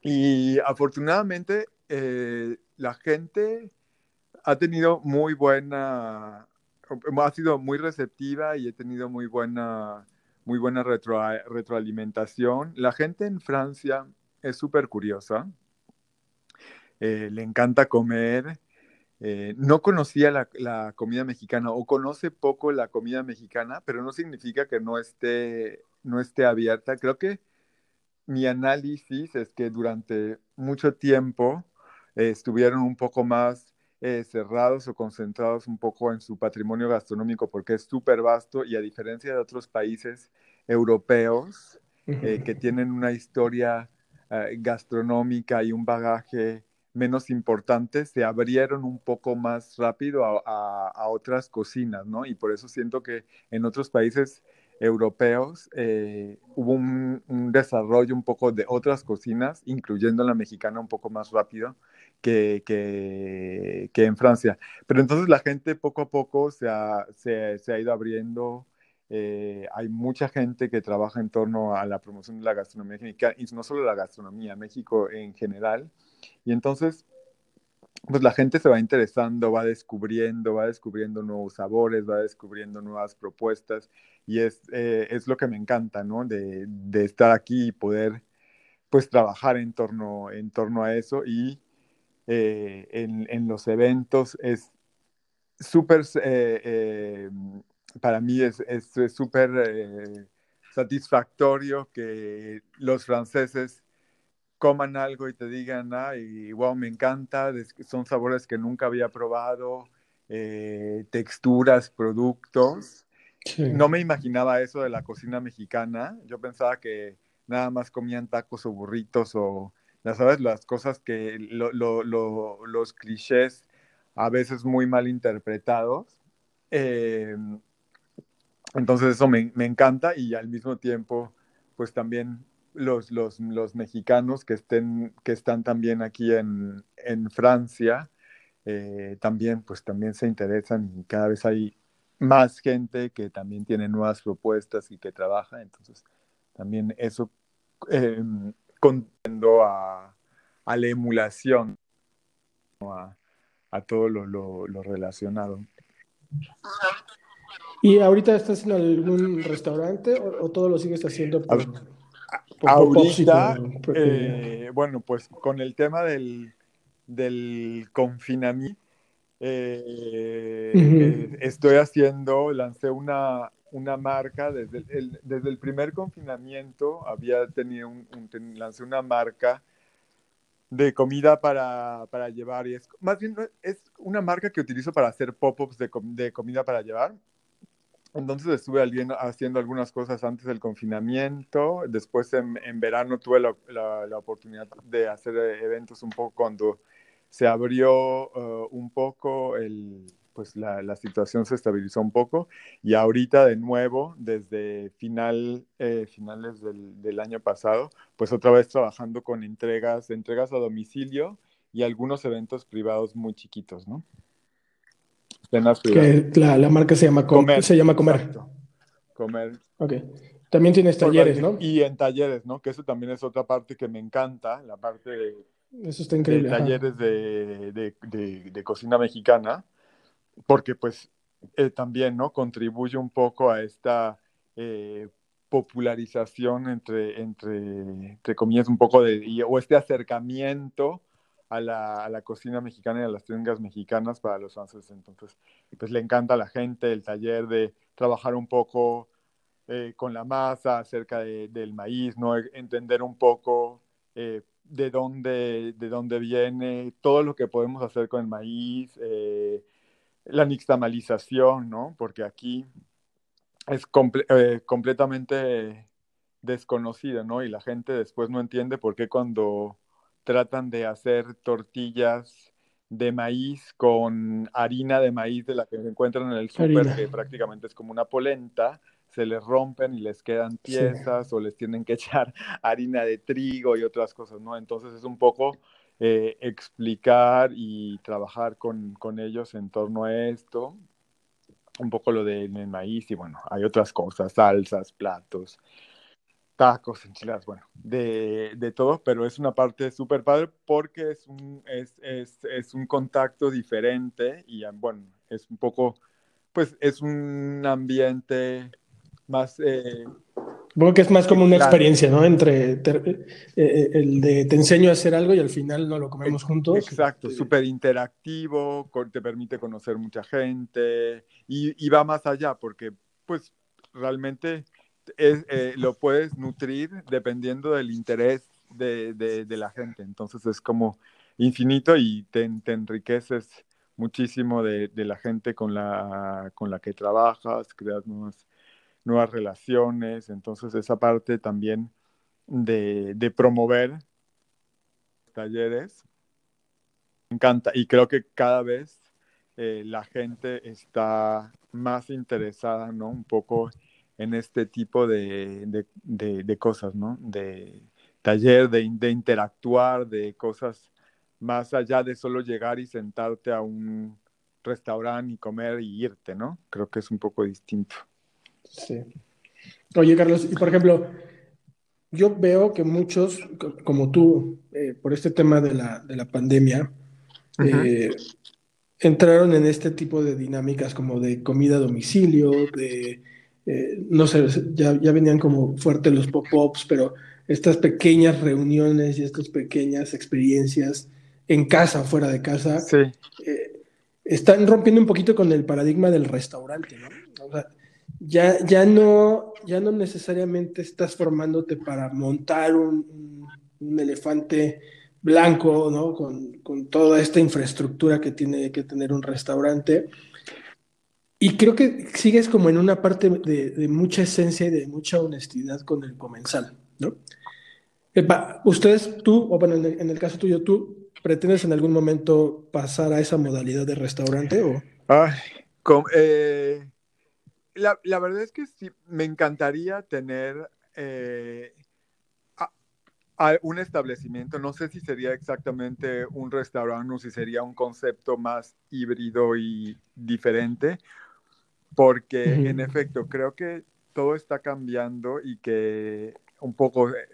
Y afortunadamente eh, la gente ha tenido muy buena, ha sido muy receptiva y he tenido muy buena, muy buena retroalimentación. La gente en Francia es súper curiosa, eh, le encanta comer. no conocía la, comida mexicana o conoce poco la comida mexicana, pero no significa que no esté no esté abierta. Creo que mi análisis es que durante mucho tiempo eh, estuvieron un poco más eh, cerrados o concentrados un poco en su patrimonio gastronómico porque es súper vasto y a diferencia de otros países europeos eh, que tienen una historia gastronómica y un bagaje menos importante, se abrieron un poco más rápido a, a otras cocinas, ¿no? Y por eso siento que en otros países europeos, eh, hubo un, desarrollo un poco de otras cocinas, incluyendo la mexicana un poco más rápido que, que, en Francia. Pero entonces la gente poco a poco se ha, se, ha ido abriendo. Eh, hay mucha gente que trabaja en torno a la promoción de la gastronomía mexicana, y no solo la gastronomía, México en general. Y entonces pues la gente se va interesando, va descubriendo, va descubriendo nuevos sabores, va descubriendo nuevas propuestas y es, eh, es lo que me encanta, ¿no? De, de, estar aquí y poder, pues, trabajar en torno, en torno a eso y eh, en, en, los eventos es súper, eh, para mí es súper satisfactorio que los franceses coman algo y te digan, y wow, me encanta, son sabores que nunca había probado, eh, texturas, productos. No me imaginaba eso de la cocina mexicana. Yo pensaba que nada más comían tacos o burritos o, ya sabes, las cosas que los clichés a veces muy mal interpretados. Em, entonces eso me, me, encanta y al mismo tiempo, pues también los, los, los, mexicanos que, estén, que están también aquí en, en Francia, eh, también, pues también se interesan y cada vez hay más gente que también tiene nuevas propuestas y que trabaja, entonces también eso eh, a, a, la emulación, a, a todo lo, lo, lo, relacionado. ¿Y ahorita estás en algún restaurante o, todo lo sigues haciendo por... Ahorita, eh, bueno, pues con el tema del, del confinamiento, eh, eh, estoy haciendo, lancé una, una marca, desde el, desde el primer confinamiento había tenido un, lancé una marca de comida para, para, llevar y es más bien es una marca que utilizo para hacer pop-ups de, de comida para llevar entonces estuve haciendo algunas cosas antes del confinamiento. Después en, verano tuve la, oportunidad de hacer eh, eventos un poco cuando se abrió uh, un poco, el, pues la, situación se estabilizó un poco. Y ahorita de nuevo, desde final, eh, finales del, del, año pasado, pues otra vez trabajando con entregas, entregas a domicilio y algunos eventos privados muy chiquitos, ¿no? Que la, marca se llama, comer. Se llama Comer. Comer. Ok. También tienes talleres, ¿no? Y en talleres, ¿no? Que eso también es otra parte que me encanta, la parte de, eso está increíble, talleres de, de, cocina mexicana, porque pues eh, también, ¿no? Contribuye un poco a esta, eh, popularización entre, entre, entre comillas, un poco de, o este acercamiento a la, a la, cocina mexicana y a las técnicas mexicanas para los franceses. Entonces, pues le encanta a la gente el taller de trabajar un poco eh, con la masa acerca de, del maíz, ¿no? entender un poco eh, de, dónde, de dónde viene, todo lo que podemos hacer con el maíz, eh, la nixtamalización, ¿no? Porque aquí es eh, completamente desconocida, ¿no? Y la gente después no entiende por qué cuando tratan de hacer tortillas de maíz con harina de maíz de la que se encuentran en el súper, que prácticamente es como una polenta, se les rompen y les quedan piezas o les tienen que echar harina de trigo y otras cosas, ¿no? Entonces es un poco eh, explicar y trabajar con, con ellos en torno a esto. Un poco lo del maíz y bueno, hay otras cosas, salsas, platos, tacos, enchiladas, bueno, de, de todo, pero es una parte súper padre porque es un, es, es, es un contacto diferente y bueno, es un poco, pues es un ambiente más... Eh, Supongo que es más como una experiencia, ¿no? Entre eh, eh, el de te enseño a hacer algo y al final no lo comemos juntos. Exacto, súper interactivo, te permite conocer mucha gente y, va más allá porque pues realmente es, eh, lo puedes nutrir dependiendo del interés de, de, la gente. Entonces es como infinito y te, enriqueces muchísimo de, de, la gente con la, con la que trabajas, creas nuevas nuevas relaciones, entonces esa parte también de, de promover talleres me encanta y creo que cada vez eh, la gente está más interesada, ¿no? Un poco en este tipo de, de, de, cosas, ¿no? De taller, de, de interactuar, de cosas más allá de solo llegar y sentarte a un restaurante y comer y irte, ¿no? Creo que es un poco distinto. Sí. Oye, Carlos, y por ejemplo, yo veo que muchos, como tú, eh, por este tema de la, de la pandemia, eh, entraron en este tipo de dinámicas como de comida a domicilio, de, eh, no sé, ya, ya, venían como fuertes los pop-ups, pero estas pequeñas reuniones y estas pequeñas experiencias en casa, fuera de casa, están rompiendo un poquito con el paradigma del restaurante, ¿no? O sea, ya, ya, no, ya no necesariamente estás formándote para montar un, un elefante blanco, ¿no? Con, con, toda esta infraestructura que tiene que tener un restaurante. Y creo que sigues como en una parte de, mucha esencia y de mucha honestidad con el comensal, ¿no? Ustedes, tú, o bueno, en el, en el, caso tuyo, ¿tú pretendes en algún momento pasar a esa modalidad de restaurante o...? Ay, eh, la, verdad es que sí, me encantaría tener eh, un establecimiento, no sé si sería exactamente un restaurante o si sería un concepto más híbrido y diferente, porque en efecto creo que todo está cambiando y que un poco, eh,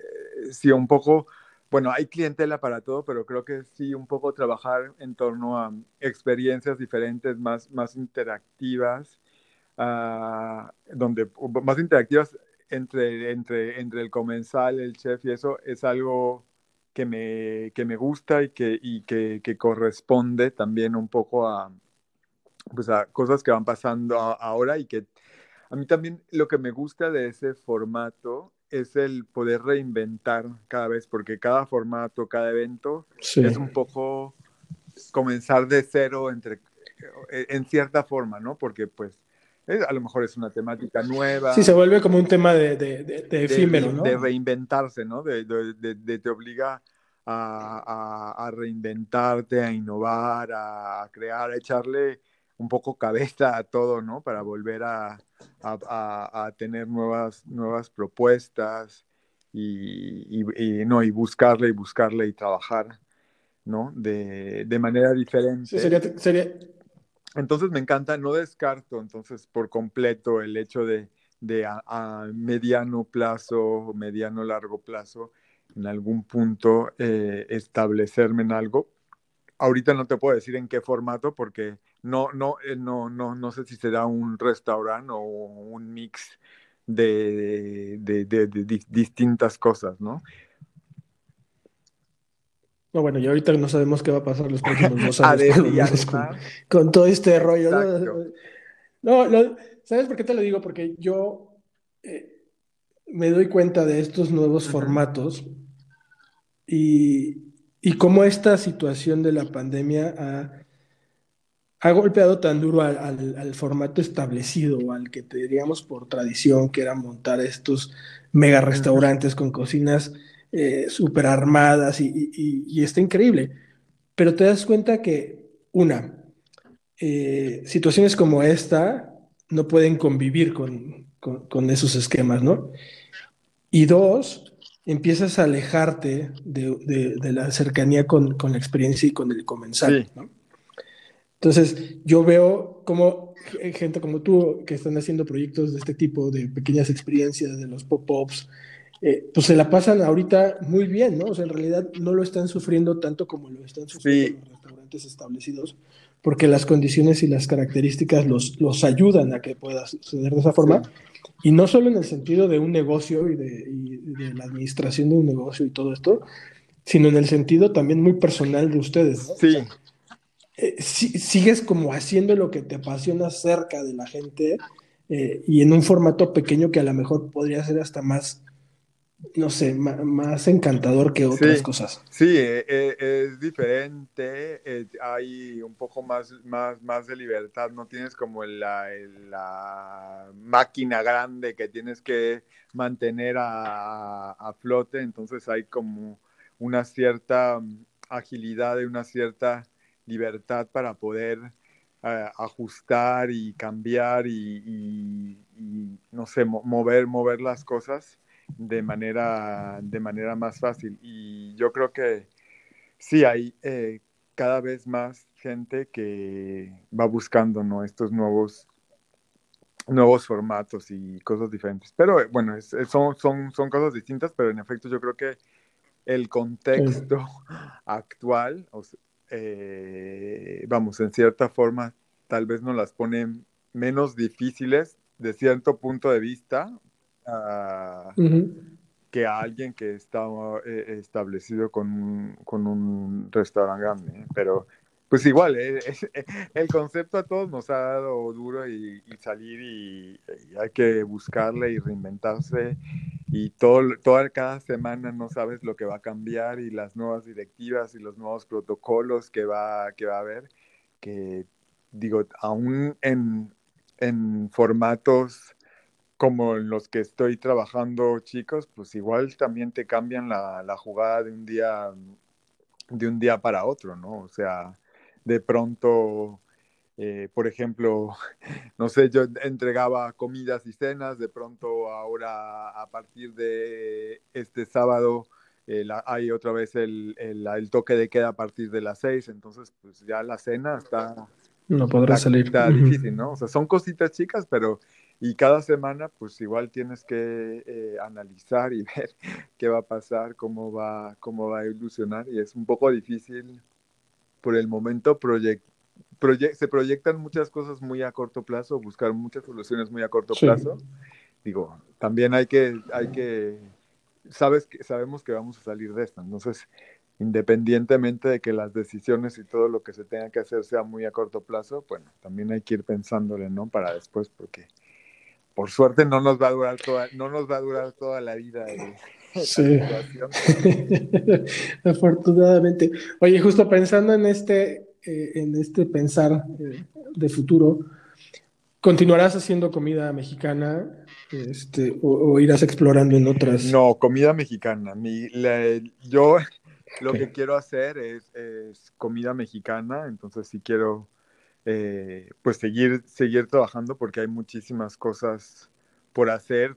sí, un poco, bueno, hay clientela para todo, pero creo que sí, un poco trabajar en torno a experiencias diferentes, más, más interactivas uh, donde más interactivas entre, entre, entre el comensal, el chef y eso es algo que me, que me gusta y, que, y que, que, corresponde también un poco a, pues a cosas que van pasando a, ahora y que a mí también lo que me gusta de ese formato es el poder reinventar cada vez, porque cada formato, cada evento sí. es un poco comenzar de cero entre, en cierta forma, ¿no? Porque pues a lo mejor es una temática nueva. Sí, se vuelve como un tema de, de, de, de efímero, de, ¿no? De reinventarse, ¿no? De, te obliga a, a, a, reinventarte, a innovar, a crear, a echarle un poco cabeza a todo, ¿no? Para volver a, a tener nuevas, nuevas propuestas y, y, y, no, y buscarle y buscarle y trabajar, ¿no? De, manera diferente. Sí, sería, sería, entonces me encanta, no descarto entonces por completo el hecho de, de a, a, mediano plazo, mediano largo plazo, en algún punto eh, establecerme en algo. Ahorita no te puedo decir en qué formato porque no, no, eh, no, no, no sé si será un restaurante o un mix de, distintas cosas, ¿no? No, bueno, y ahorita no sabemos qué va a pasar los próximos dos años con, todo este rollo. ¿no? no, ¿sabes por qué te lo digo? Porque yo eh, me doy cuenta de estos nuevos formatos y, y cómo esta situación de la pandemia ha ha golpeado tan duro al, formato establecido, al que diríamos por tradición, que era montar estos mega restaurantes con cocinas eh, súper armadas y, está increíble. Pero te das cuenta que, una, eh, situaciones como esta no pueden convivir con, esos esquemas, ¿no? Y dos, empiezas a alejarte de, la cercanía con, la experiencia y con el comensal, ¿no? Entonces, yo veo como gente como tú que están haciendo proyectos de este tipo, de pequeñas experiencias, de los pop-ups, eh, pues se la pasan ahorita muy bien, ¿no? O sea, en realidad no lo están sufriendo tanto como lo están sufriendo los restaurantes establecidos, porque las condiciones y las características los, los ayudan a que pueda suceder de esa forma. Y no solo en el sentido de un negocio y de, y de, la administración de un negocio y todo esto, sino en el sentido también muy personal de ustedes. ¿no? Sí. Eh, sigues como haciendo lo que te apasiona cerca de la gente eh, y en un formato pequeño que a lo mejor podría ser hasta más, no sé, más, encantador que otras cosas. Sí, eh, es diferente, hay un poco más, más, más de libertad, no tienes como la, la máquina grande que tienes que mantener a, a flote, entonces hay como una cierta agilidad y una cierta libertad para poder eh, ajustar y cambiar y, no sé, mover, mover las cosas de manera, de manera más fácil. Y yo creo que sí, hay eh, cada vez más gente que va buscando ¿no? estos nuevos nuevos formatos y cosas diferentes. Pero eh, bueno, son, son, son cosas distintas, pero en efecto yo creo que el contexto actual, eh, vamos, en cierta forma, tal vez nos las ponen menos difíciles de cierto punto de vista que a alguien que está eh, establecido con un, con un restaurante grande. ¿eh? Pero pues igual, el concepto a todos nos ha dado duro y, salir y, hay que buscarle y reinventarse y todo, toda cada semana no sabes lo que va a cambiar y las nuevas directivas y los nuevos protocolos que va, que va a haber, que digo, aún en, en formatos como en los que estoy trabajando chicos, pues igual también te cambian la, la jugada de un día de un día para otro, ¿no? O sea, de pronto eh, por ejemplo, no sé, yo entregaba comidas y cenas, de pronto ahora a partir de este sábado eh, hay otra vez el, el, toque de queda a partir de las seis, entonces pues ya la cena está... No podrá salir. Está difícil, ¿no? O sea, son cositas chicas, pero y cada semana pues igual tienes que eh, analizar y ver qué va a pasar, cómo va, cómo va a evolucionar y es un poco difícil por el momento proyectar se proyectan muchas cosas muy a corto plazo, buscar muchas soluciones muy a corto plazo. Digo, también hay que, hay que, sabes que, sabemos que vamos a salir de esto, entonces, independientemente de que las decisiones y todo lo que se tenga que hacer sea muy a corto plazo, bueno, también hay que ir pensándole, ¿no? Para después, porque por suerte no nos va a durar toda, no nos va a durar toda la vida. sí. Afortunadamente. Oye, justo pensando en este eh, en este pensar eh, de futuro, ¿continuarás haciendo comida mexicana este, o, irás explorando en otras? No, comida mexicana. yo lo que quiero hacer es, comida mexicana, entonces sí quiero eh, pues seguir, seguir trabajando porque hay muchísimas cosas por hacer.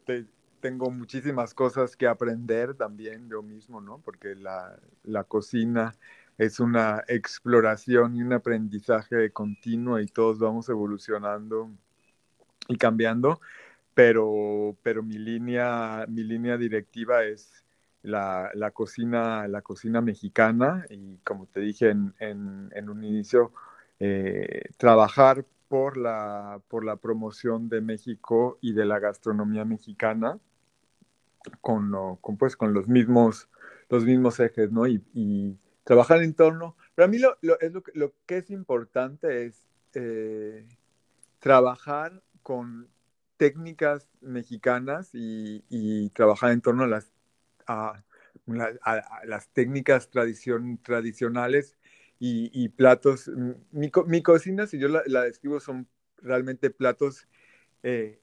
Tengo muchísimas cosas que aprender también yo mismo, ¿no? Porque la, la cocina es una exploración y un aprendizaje continuo y todos vamos evolucionando y cambiando, pero, pero mi, línea, mi línea directiva es la, cocina, la cocina mexicana y como te dije en, un inicio, eh, trabajar por la, por la promoción de México y de la gastronomía mexicana con, con, pues, con los, mismos, los mismos ejes, ¿no? Y, trabajar en torno. Pero a mí lo, es lo, lo que es importante es eh, trabajar con técnicas mexicanas y, trabajar en torno a las, a, las técnicas tradición, tradicionales y, platos. Mi, mi, cocina, si yo la, describo, son realmente platos eh,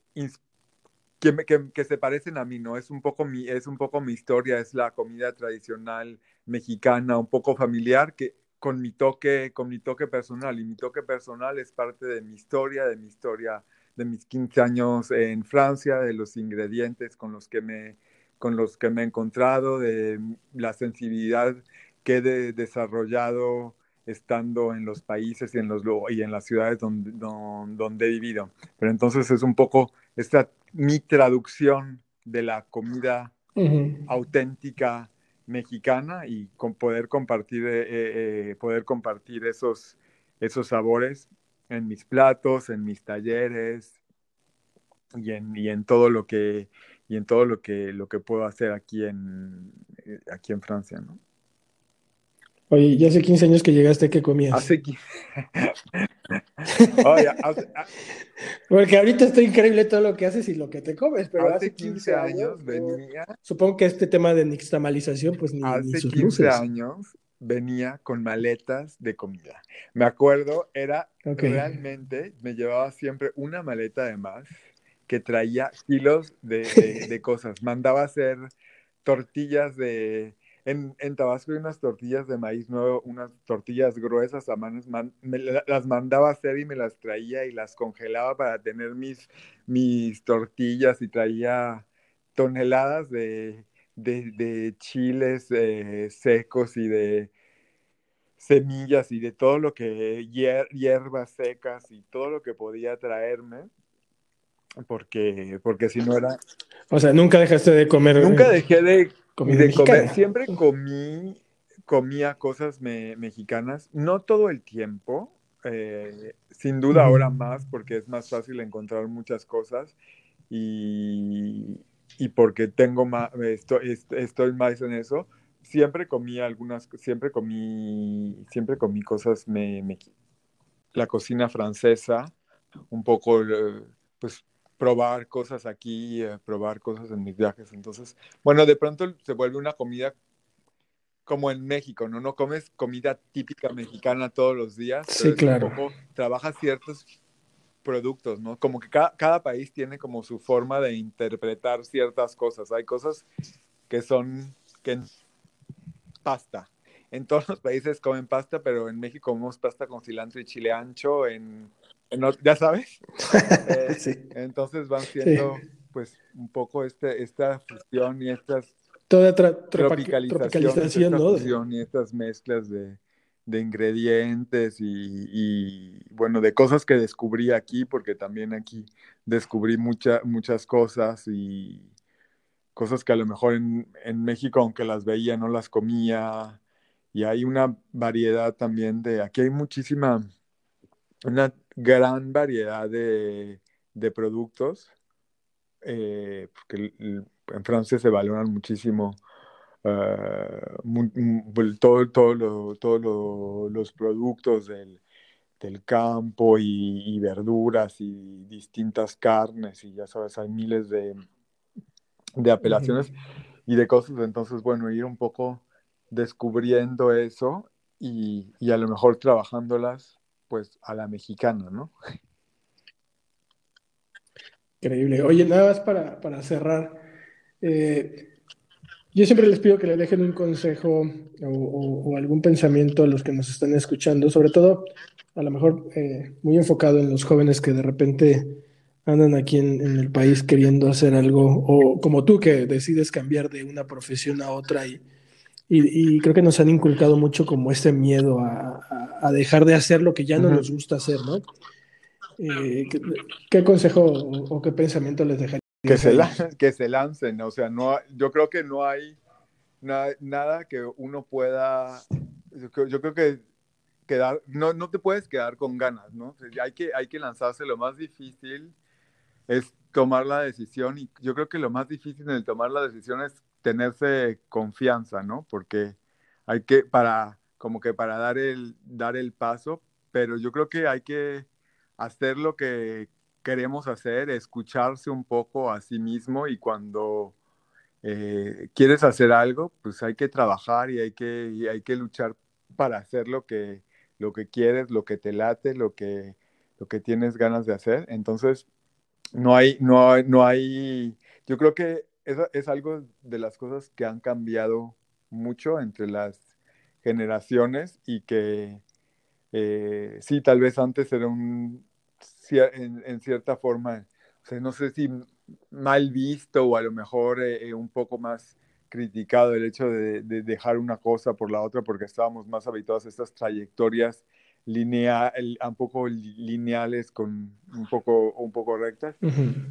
que, que, que, se parecen a mí, ¿no? Es un, poco mi, es un poco mi historia, es la comida tradicional mexicana, un poco familiar, que con mi toque, con mi toque personal. Y mi toque personal es parte de mi historia, de mi historia de mis 15 años en Francia, de los ingredientes con los que me, con los que me he encontrado, de la sensibilidad que he desarrollado estando en los países y en, los, y en las ciudades donde, donde, he vivido. Pero entonces es un poco esta mi traducción de la comida auténtica mexicana y con poder compartir, eh, eh, poder compartir esos, esos sabores en mis platos, en mis talleres y en, y en todo lo que y en todo lo que lo que puedo hacer aquí en eh, aquí en Francia, ¿no? Oye, ya hace 15 años que llegaste, ¿qué comías? Hace 15. Porque ahorita está increíble todo lo que haces y lo que te comes, pero hace, 15, años, venía. Supongo que este tema de nixtamalización, pues ni, hace sus 15 años venía con maletas de comida. Me acuerdo, era realmente, me llevaba siempre una maleta de más que traía kilos de, de cosas. Mandaba hacer tortillas de en, en, Tabasco hay unas tortillas de maíz nuevo, unas tortillas gruesas a manos, me las mandaba a hacer y me las traía y las congelaba para tener mis, mis tortillas y traía toneladas de, de, chiles eh, secos y de semillas y de todo lo que, hierbas secas y todo lo que podía traerme porque, porque si no era... O sea, nunca dejaste de comer. Nunca dejé de siempre comí, comía cosas mexicanas, no todo el tiempo, eh, sin duda ahora más porque es más fácil encontrar muchas cosas y, porque tengo más, estoy, estoy más en eso. Siempre comí algunas, siempre comí, siempre comí cosas, me, la cocina francesa, un poco, eh, pues probar cosas aquí, eh, probar cosas en mis viajes. Entonces, bueno, de pronto se vuelve una comida como en México, ¿no? No comes comida típica mexicana todos los días. Sí, claro. Poco trabajas ciertos productos, ¿no? Como que cada, cada, país tiene como su forma de interpretar ciertas cosas. Hay cosas que son que pasta. En todos los países comen pasta, pero en México comemos pasta con cilantro y chile ancho. En ya sabes. Eh, entonces van siendo, pues, un poco este, esta fusión y estas Toda tropicalización, ¿no? y estas mezclas de, ingredientes y, bueno, de cosas que descubrí aquí, porque también aquí descubrí mucha, muchas cosas y cosas que a lo mejor en, en México, aunque las veía, no las comía. Y hay una variedad también de, aquí hay muchísima, una gran variedad de, productos, eh, porque en Francia se valoran muchísimo ah, todos los productos del, campo y, verduras y distintas carnes y ya sabes, hay miles de, de apelaciones y de cosas. Entonces, bueno, ir un poco descubriendo eso y, y a lo mejor trabajándolas pues a la mexicana, ¿no? Increíble. Oye, nada más para, cerrar. Eh, yo siempre les pido que le dejen un consejo o, algún pensamiento a los que nos están escuchando, sobre todo a lo mejor eh, muy enfocado en los jóvenes que de repente andan aquí en, el país queriendo hacer algo, o como tú que decides cambiar de una profesión a otra y, y, creo que nos han inculcado mucho como este miedo a, dejar de hacer lo que ya no nos gusta hacer, ¿no? Eh, ¿qué, consejo o, qué pensamiento les dejaría? Que se, que se lancen, o sea, no, yo creo que no hay nada que uno pueda, yo creo, que quedar, no, no te puedes quedar con ganas, ¿no? Hay que, hay que lanzarse. Lo más difícil es tomar la decisión y yo creo que lo más difícil en el tomar la decisión es tenerse confianza, ¿no? Porque hay que, para, como que para dar el, dar el paso, pero yo creo que hay que hacer lo que queremos hacer, escucharse un poco a sí mismo y cuando eh, quieres hacer algo, pues hay que trabajar y hay que, hay que luchar para hacer lo que, lo que quieres, lo que te late, lo que, lo que tienes ganas de hacer. Entonces, no hay, no no hay, yo creo que eso es algo de las cosas que han cambiado mucho entre las generaciones y que eh, sí, tal vez antes era un, en, cierta forma, no sé si mal visto o a lo mejor eh, eh, un poco más criticado el hecho de, dejar una cosa por la otra porque estábamos más habituados a estas trayectorias lineal, un poco lineales con un poco, un poco rectas.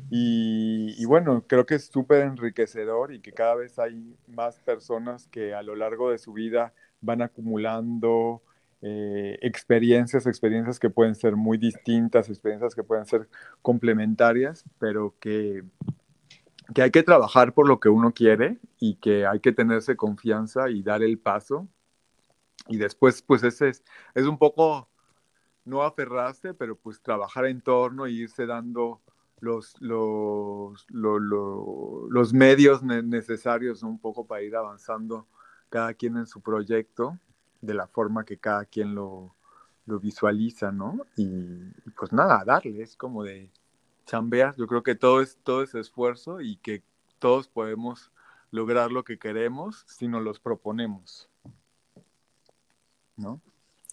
y, y, bueno, creo que es súper enriquecedor y que cada vez hay más personas que a lo largo de su vida van acumulando eh, experiencias, experiencias que pueden ser muy distintas, experiencias que pueden ser complementarias, pero que, que hay que trabajar por lo que uno quiere y que hay que tenerse confianza y dar el paso. Y después, pues ese es, es un poco, no aferrarse, pero pues trabajar en torno e irse dando los, los, los medios necesarios un poco para ir avanzando cada quien en su proyecto de la forma que cada quien lo, visualiza, ¿no? Y, pues nada, darle, es como de chambear. Yo creo que todo es, todo es esfuerzo y que todos podemos lograr lo que queremos si nos los proponemos. ¿No?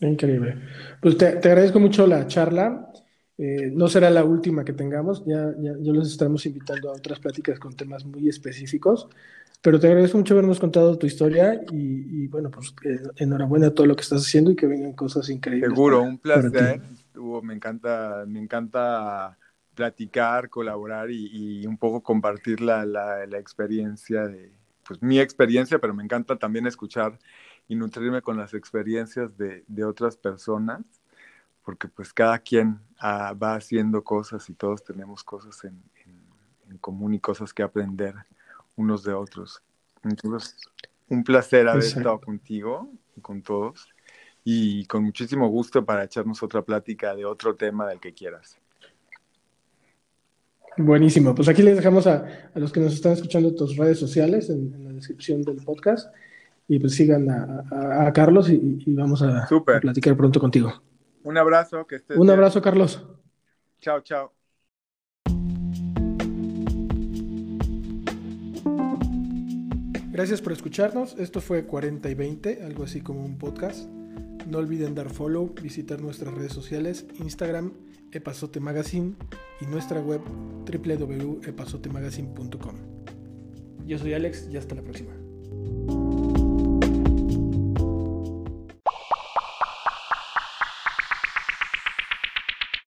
Increíble. Pues te, agradezco mucho la charla. Eh, no será la última que tengamos, ya, ya, ya, los estamos invitando a otras pláticas con temas muy específicos. Pero te agradezco mucho habernos contado tu historia y, bueno, pues eh, enhorabuena a todo lo que estás haciendo y que vengan cosas increíbles. Seguro, un placer. me encanta, me encanta platicar, colaborar y, un poco compartir la, la, experiencia de, pues mi experiencia, pero me encanta también escuchar y nutrirme con las experiencias de, de otras personas, porque pues cada quien ah, va haciendo cosas y todos tenemos cosas en, en común y cosas que aprender unos de otros. Entonces, un placer haber estado contigo y con todos y con muchísimo gusto para echarnos otra plática de otro tema del que quieras. Buenísimo, pues aquí les dejamos a, los que nos están escuchando tus redes sociales en, la descripción del podcast y pues sigan a, Carlos y, vamos a, a, platicar pronto contigo. Un abrazo, que estés Un abrazo, Carlos. Chao, chao. Gracias por escucharnos. Esto fue 40 y 20, algo así como un podcast. No olviden dar follow, visitar nuestras redes sociales, Instagram, Epazote Magazine y nuestra web www.epazotemagazine.com. Yo soy Alex y hasta la próxima.